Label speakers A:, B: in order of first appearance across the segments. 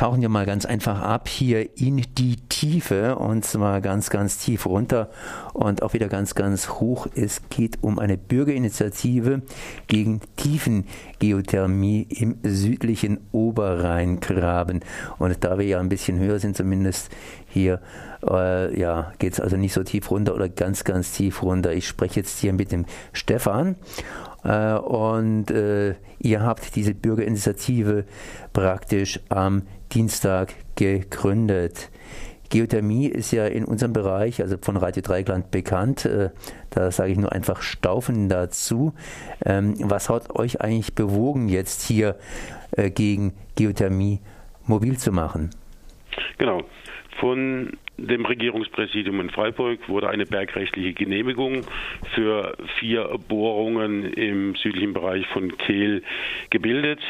A: tauchen wir mal ganz einfach ab hier in die Tiefe und zwar ganz, ganz tief runter und auch wieder ganz, ganz hoch. Es geht um eine Bürgerinitiative gegen Tiefengeothermie im südlichen Oberrheingraben. Und da wir ja ein bisschen höher sind, zumindest hier, äh, ja, geht es also nicht so tief runter oder ganz, ganz tief runter. Ich spreche jetzt hier mit dem Stefan und äh, ihr habt diese Bürgerinitiative praktisch am Dienstag gegründet. Geothermie ist ja in unserem Bereich, also von Radio Dreigland bekannt. Äh, da sage ich nur einfach Staufen dazu. Ähm, was hat euch eigentlich bewogen, jetzt hier gegen Geothermie mobil zu machen?
B: Genau. Von dem Regierungspräsidium in Freiburg wurde eine bergrechtliche Genehmigung für vier Bohrungen im südlichen Bereich von Kehl gebildet.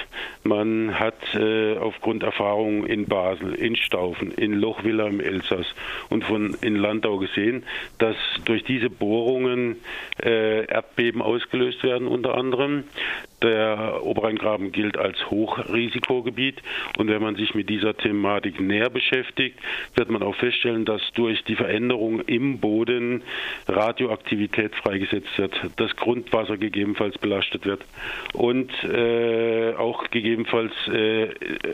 B: Man hat äh, aufgrund Erfahrungen in Basel, in Staufen, in Lochwiller im Elsass und von in Landau gesehen, dass durch diese Bohrungen äh, Erdbeben ausgelöst werden unter anderem. Der Oberrheingraben gilt als Hochrisikogebiet und wenn man sich mit dieser Thematik näher beschäftigt, wird man auch feststellen, dass durch die Veränderung im Boden Radioaktivität freigesetzt wird, das Grundwasser gegebenenfalls belastet wird und äh, auch gegebenenfalls äh,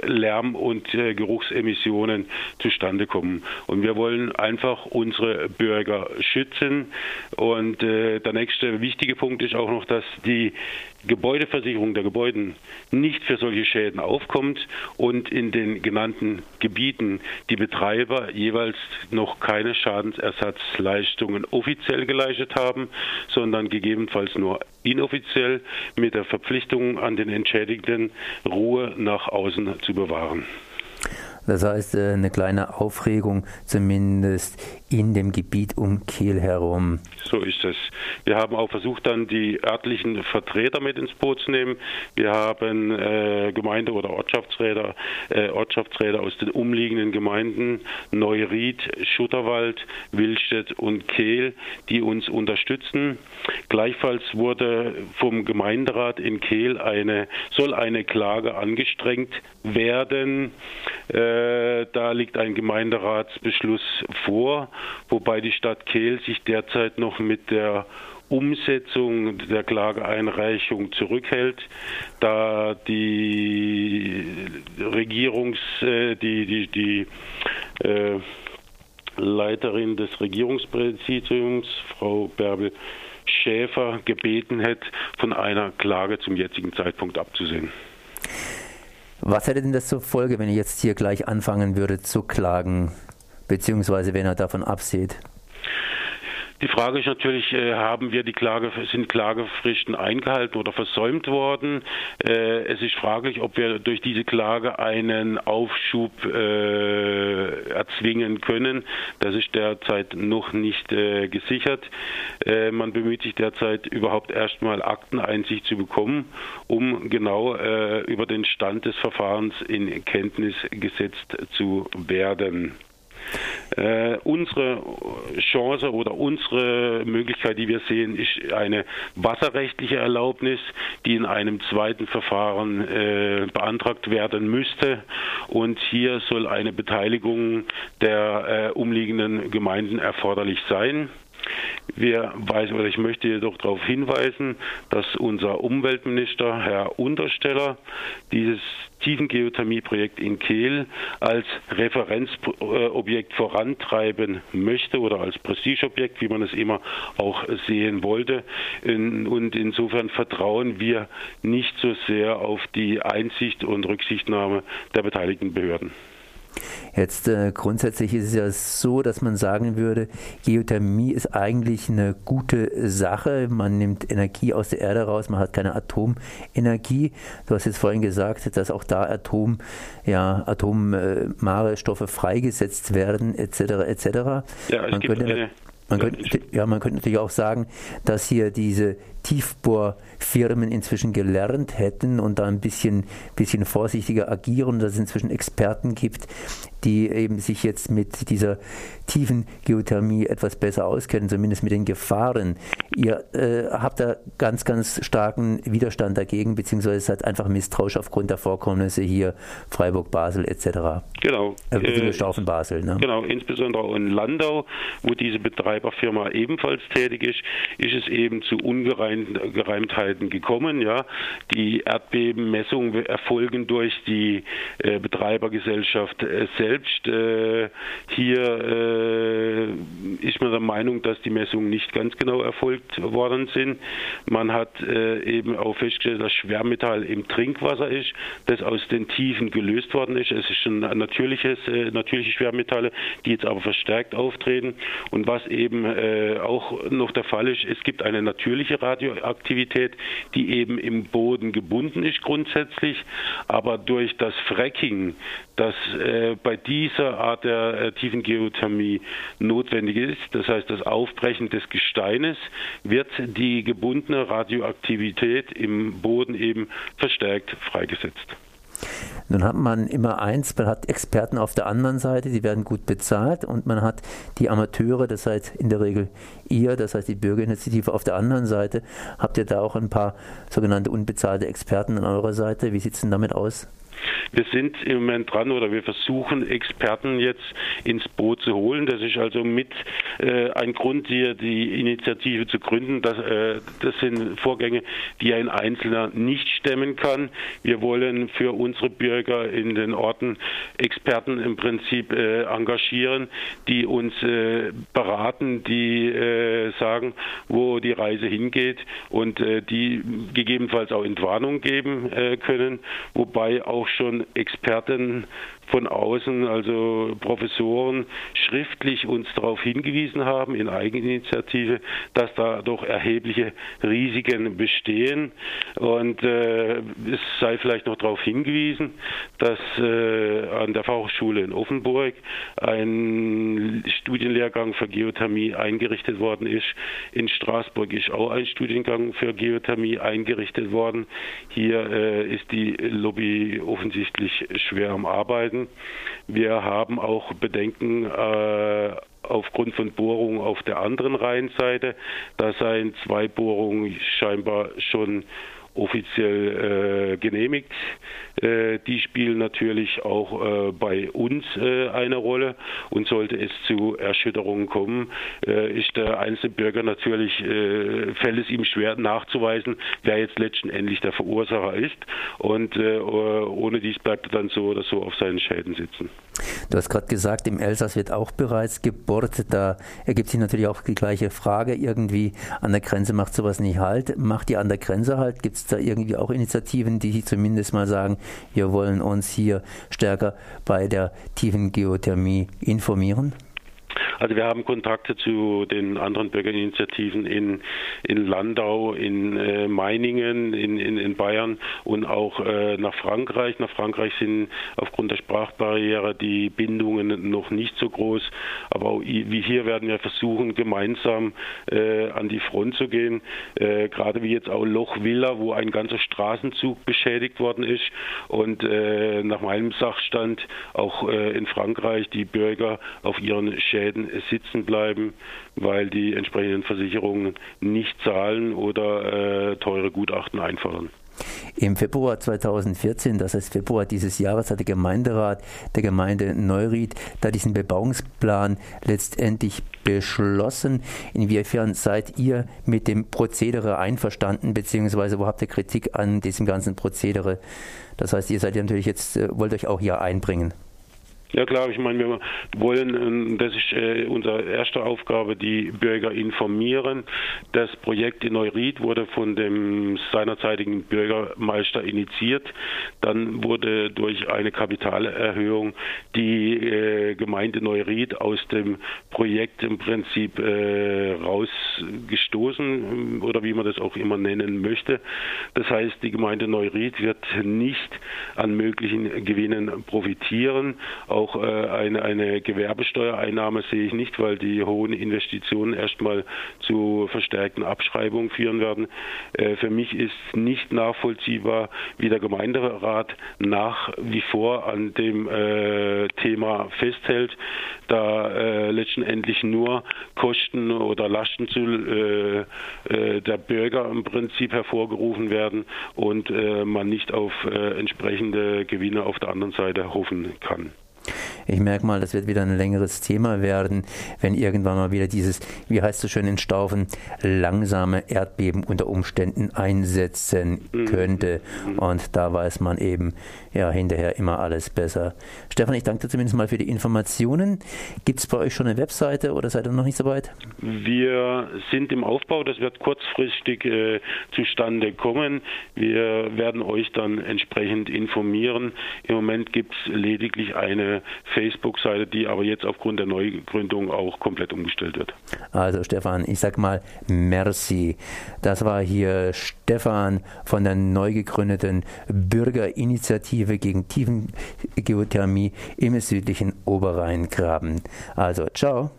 B: Lärm- und äh, Geruchsemissionen zustande kommen. Und wir wollen einfach unsere Bürger schützen. Und äh, der nächste wichtige Punkt ist auch noch, dass die Gebäudeversicherung der Gebäuden nicht für solche Schäden aufkommt und in den genannten Gebieten die Betreiber jeweils noch keine Schadensersatzleistungen offiziell geleistet haben, sondern gegebenenfalls nur inoffiziell mit der Verpflichtung an den Entschädigten Ruhe nach außen zu bewahren.
A: Das heißt, äh, eine kleine Aufregung zumindest in dem Gebiet um Kiel herum.
B: So ist es. Wir haben auch versucht, dann die örtlichen Vertreter mit ins Boot zu nehmen. Wir haben äh, Gemeinde- oder Ortschaftsräte, äh, Ortschaftsräte aus den umliegenden Gemeinden Neuried, Schutterwald, Willstedt und Kehl, die uns unterstützen. Gleichfalls wurde vom Gemeinderat in Kehl eine, soll eine Klage angestrengt werden. Äh, da liegt ein Gemeinderatsbeschluss vor, wobei die Stadt Kehl sich derzeit noch mit der Umsetzung der Klageeinreichung zurückhält, da die Regierungs, äh, die, die, die äh, Leiterin des Regierungspräsidiums, Frau Bärbel Schäfer, gebeten hätte, von einer Klage zum jetzigen Zeitpunkt abzusehen.
A: Was hätte denn das zur Folge, wenn ihr jetzt hier gleich anfangen würdet zu klagen, beziehungsweise wenn er davon absieht?
B: Die Frage ist natürlich, äh, haben wir die Klage, sind Klagefristen eingehalten oder versäumt worden? Äh, es ist fraglich, ob wir durch diese Klage einen Aufschub äh, erzwingen können. Das ist derzeit noch nicht gesichert. Man bemüht sich derzeit überhaupt erstmal Akteneinsicht zu bekommen, um genau über den Stand des Verfahrens in Kenntnis gesetzt zu werden. Äh, unsere Chance oder unsere Möglichkeit, die wir sehen, ist eine wasserrechtliche Erlaubnis, die in einem zweiten Verfahren äh, beantragt werden müsste. Und hier soll eine Beteiligung der äh, umliegenden Gemeinden erforderlich sein. Wir weisen, oder ich möchte jedoch darauf hinweisen, dass unser Umweltminister, Herr Untersteller, dieses Tiefengeothermieprojekt in Kehl als Referenzobjekt vorantreiben möchte oder als Prestigeobjekt, wie man es immer auch sehen wollte. Und insofern vertrauen wir nicht so sehr auf die Einsicht und Rücksichtnahme der beteiligten Behörden.
A: Jetzt äh, grundsätzlich ist es ja so, dass man sagen würde, Geothermie ist eigentlich eine gute Sache. Man nimmt Energie aus der Erde raus, man hat keine Atomenergie. Du hast jetzt vorhin gesagt, dass auch da Atom, ja, atomare Stoffe freigesetzt werden, etc. etc.
B: Ja, es
A: man
B: gibt eine
A: Man könnte, ja, man könnte natürlich auch sagen, dass hier diese Tiefbohrfirmen inzwischen gelernt hätten und da ein bisschen, bisschen vorsichtiger agieren, dass es inzwischen Experten gibt, die eben sich jetzt mit dieser tiefen Geothermie etwas besser auskennen, zumindest mit den Gefahren. Ihr äh, habt da ganz, ganz starken Widerstand dagegen, beziehungsweise seid einfach misstrauisch aufgrund der Vorkommnisse hier Freiburg, Basel etc.
B: Genau.
A: Äh, äh, Basel.
B: Ne? Genau, insbesondere in Landau, wo diese Betreiberfirma ebenfalls tätig ist, ist es eben zu Ungereimtheiten gekommen. Ja, die Erdbebenmessungen erfolgen durch die äh, Betreibergesellschaft äh, selbst. Äh, hier äh, ist man der Meinung, dass die Messungen nicht ganz genau erfolgt worden sind. Man hat äh, eben auch festgestellt, dass Schwermetall im Trinkwasser ist, das aus den Tiefen gelöst worden ist. Es ist ein natürliches, äh, natürliche Schwermetalle, die jetzt aber verstärkt auftreten. Und was eben äh, auch noch der Fall ist, es gibt eine natürliche Radioaktivität, die eben im Boden gebunden ist grundsätzlich, aber durch das Fracking, das äh, bei dieser Art der äh, tiefen Geothermie notwendig ist, das heißt das Aufbrechen des Gesteines, wird die gebundene Radioaktivität im Boden eben verstärkt freigesetzt.
A: Nun hat man immer eins, man hat Experten auf der anderen Seite, die werden gut bezahlt und man hat die Amateure, das heißt in der Regel ihr, das heißt die Bürgerinitiative auf der anderen Seite. Habt ihr da auch ein paar sogenannte unbezahlte Experten an eurer Seite? Wie sieht es denn damit aus?
B: Wir sind im Moment dran oder wir versuchen Experten jetzt ins Boot zu holen. Das ist also mit äh, ein Grund, hier die Initiative zu gründen. Das, äh, das sind Vorgänge, die ein Einzelner nicht stemmen kann. Wir wollen für unsere Bürger in den Orten Experten im Prinzip äh, engagieren, die uns äh, beraten, die äh, sagen, wo die Reise hingeht und äh, die gegebenenfalls auch Entwarnung geben können, wobei auch schon Experten von außen, also Professoren, schriftlich uns darauf hingewiesen haben in Eigeninitiative, dass da doch erhebliche Risiken bestehen. Und äh, es sei vielleicht noch darauf hingewiesen, dass äh, an der Fachhochschule in Offenburg ein Studienlehrgang für Geothermie eingerichtet worden ist. In Straßburg ist auch ein Studiengang für Geothermie eingerichtet worden. Hier äh, ist die Lobby offensichtlich schwer am Arbeiten werden. Wir haben auch Bedenken äh, aufgrund von Bohrungen auf der anderen Rheinseite. Da seien zwei Bohrungen scheinbar schon offiziell äh, genehmigt. Äh, die spielen natürlich auch äh, bei uns äh, eine Rolle und sollte es zu Erschütterungen kommen, ist der einzelne Bürger natürlich, fällt es ihm schwer nachzuweisen, wer jetzt letztendlich der Verursacher ist und ohne dies bleibt er dann so oder so auf seinen Schäden sitzen.
A: Du hast gerade gesagt, im Elsass wird auch bereits gebohrt. Da ergibt sich natürlich auch die gleiche Frage. Irgendwie an der Grenze macht sowas nicht halt. Macht ihr an der Grenze halt? Gibt es da irgendwie auch Initiativen, die zumindest mal sagen, wir wollen uns hier stärker bei der tiefen Geothermie informieren?
B: Also wir haben Kontakte zu den anderen Bürgerinitiativen in, in Landau, in äh, Meiningen, in, in, in Bayern und auch äh, nach Frankreich. Nach Frankreich sind aufgrund der Sprachbarriere die Bindungen noch nicht so groß. Aber auch wie hier werden wir versuchen, gemeinsam äh, an die Front zu gehen. Äh, gerade wie jetzt auch Loch Villa, wo ein ganzer Straßenzug beschädigt worden ist und äh, nach meinem Sachstand auch äh, in Frankreich die Bürger auf ihren Schäden sitzen bleiben, weil die entsprechenden Versicherungen nicht zahlen oder äh, teure Gutachten einfordern.
A: Im Februar 2014, das heißt Februar dieses Jahres, hat der Gemeinderat der Gemeinde Neuried da diesen Bebauungsplan letztendlich beschlossen. Inwiefern seid ihr mit dem Prozedere einverstanden, beziehungsweise wo habt ihr Kritik an diesem ganzen Prozedere? Das heißt, ihr seid ja natürlich jetzt, äh, wollt euch auch hier einbringen.
B: Ja klar, ich meine, wir wollen, ähm, das ist äh, unsere erste Aufgabe, die Bürger informieren. Das Projekt in Neuried wurde von dem seinerzeitigen Bürgermeister initiiert. Dann wurde durch eine Kapitalerhöhung die äh, Gemeinde Neuried aus dem Projekt im Prinzip äh, rausgestoßen oder wie man das auch immer nennen möchte. Das heißt, die Gemeinde Neuried wird nicht an möglichen Gewinnen profitieren Auch äh, eine, eine Gewerbesteuereinnahme sehe ich nicht, weil die hohen Investitionen erstmal zu verstärkten Abschreibungen führen werden. Äh, für mich ist nicht nachvollziehbar, wie der Gemeinderat nach wie vor an dem äh, Thema festhält, da äh, letztendlich nur Kosten oder Lasten zu äh, äh, der Bürger im Prinzip hervorgerufen werden und äh, man nicht auf entsprechende Gewinne auf der anderen Seite hoffen kann.
A: Ich merke mal, das wird wieder ein längeres Thema werden, wenn irgendwann mal wieder dieses, wie heißt es schön in Staufen, langsame Erdbeben unter Umständen einsetzen mhm. könnte. Und da weiß man eben, ja, hinterher immer alles besser. Stefan, ich danke dir zumindest mal für die Informationen. Gibt es bei euch schon eine Webseite oder seid ihr noch nicht so weit?
B: Wir sind im Aufbau, das wird kurzfristig äh, zustande kommen. Wir werden euch dann entsprechend informieren. Im Moment gibt es lediglich eine Facebook-Seite, die aber jetzt aufgrund der Neugründung auch komplett umgestellt wird.
A: Also Stefan, ich sag mal merci. Das war hier Stefan von der neu gegründeten Bürgerinitiative gegen Tiefengeothermie im südlichen Oberrheingraben. Also ciao.